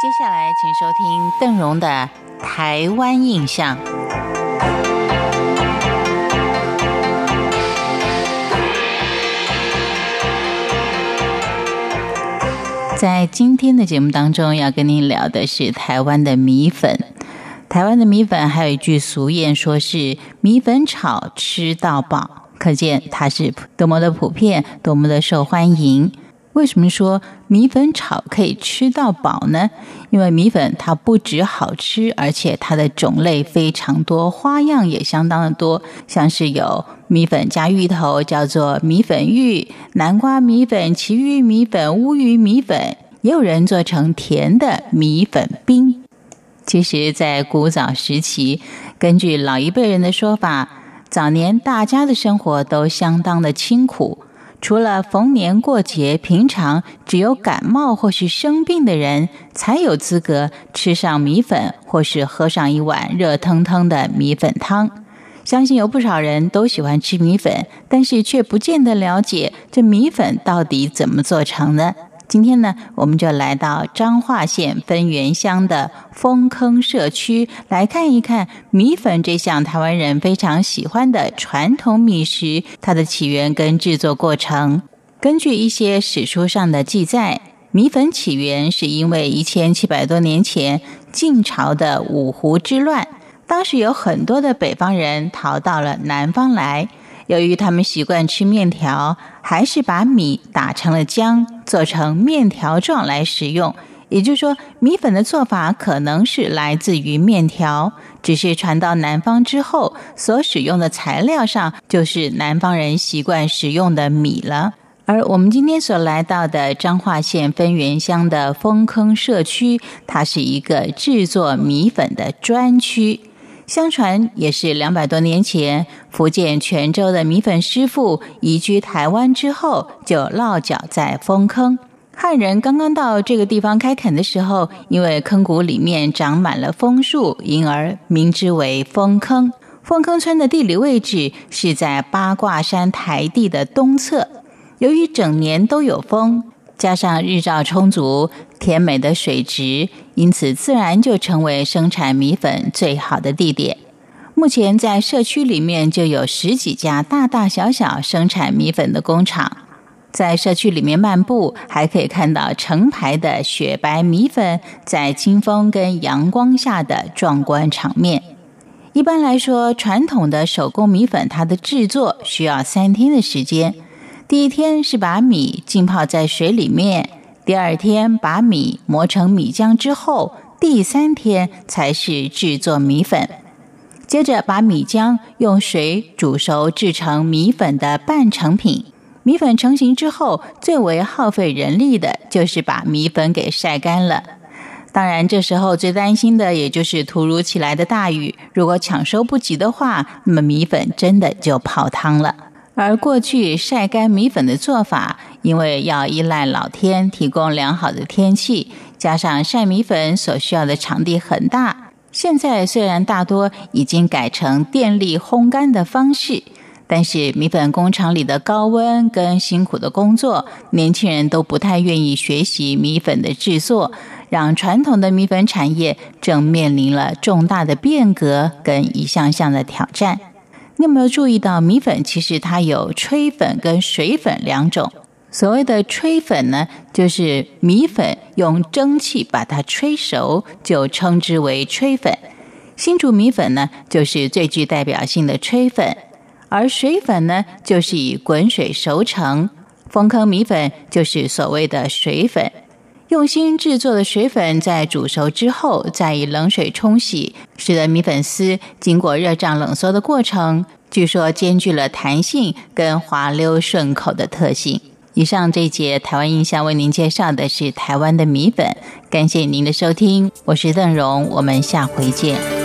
接下来，请收听邓荣的《台湾印象》。在今天的节目当中，要跟您聊的是台湾的米粉。台湾的米粉还有一句俗谚，说是“米粉炒吃到饱”，可见它是多么的普遍，多么的受欢迎。为什么说米粉炒可以吃到饱呢？因为米粉它不止好吃，而且它的种类非常多，花样也相当的多。像是有米粉加芋头，叫做米粉芋；南瓜米粉、奇芋米粉、乌鱼米粉，也有人做成甜的米粉冰。其实，在古早时期，根据老一辈人的说法，早年大家的生活都相当的清苦。除了逢年过节，平常只有感冒或是生病的人才有资格吃上米粉，或是喝上一碗热腾腾的米粉汤。相信有不少人都喜欢吃米粉，但是却不见得了解这米粉到底怎么做成的。今天呢，我们就来到彰化县分园乡的丰坑社区，来看一看米粉这项台湾人非常喜欢的传统米食，它的起源跟制作过程。根据一些史书上的记载，米粉起源是因为一千七百多年前晋朝的五胡之乱，当时有很多的北方人逃到了南方来。由于他们习惯吃面条，还是把米打成了浆，做成面条状来食用。也就是说，米粉的做法可能是来自于面条，只是传到南方之后，所使用的材料上就是南方人习惯使用的米了。而我们今天所来到的彰化县分园乡的丰坑社区，它是一个制作米粉的专区。相传也是两百多年前，福建泉州的米粉师傅移居台湾之后，就落脚在丰坑。汉人刚刚到这个地方开垦的时候，因为坑谷里面长满了枫树，因而名之为丰坑。丰坑村的地理位置是在八卦山台地的东侧，由于整年都有风。加上日照充足、甜美的水质，因此自然就成为生产米粉最好的地点。目前在社区里面就有十几家大大小小生产米粉的工厂。在社区里面漫步，还可以看到成排的雪白米粉在清风跟阳光下的壮观场面。一般来说，传统的手工米粉，它的制作需要三天的时间。第一天是把米浸泡在水里面，第二天把米磨成米浆之后，第三天才是制作米粉。接着把米浆用水煮熟，制成米粉的半成品。米粉成型之后，最为耗费人力的就是把米粉给晒干了。当然，这时候最担心的也就是突如其来的大雨，如果抢收不及的话，那么米粉真的就泡汤了。而过去晒干米粉的做法，因为要依赖老天提供良好的天气，加上晒米粉所需要的场地很大。现在虽然大多已经改成电力烘干的方式，但是米粉工厂里的高温跟辛苦的工作，年轻人都不太愿意学习米粉的制作，让传统的米粉产业正面临了重大的变革跟一项项的挑战。你有没有注意到，米粉其实它有吹粉跟水粉两种。所谓的吹粉呢，就是米粉用蒸汽把它吹熟，就称之为吹粉。新竹米粉呢，就是最具代表性的吹粉，而水粉呢，就是以滚水熟成。丰坑米粉就是所谓的水粉。用心制作的水粉，在煮熟之后，再以冷水冲洗，使得米粉丝经过热胀冷缩的过程，据说兼具了弹性跟滑溜顺口的特性。以上这节台湾印象为您介绍的是台湾的米粉，感谢您的收听，我是邓荣，我们下回见。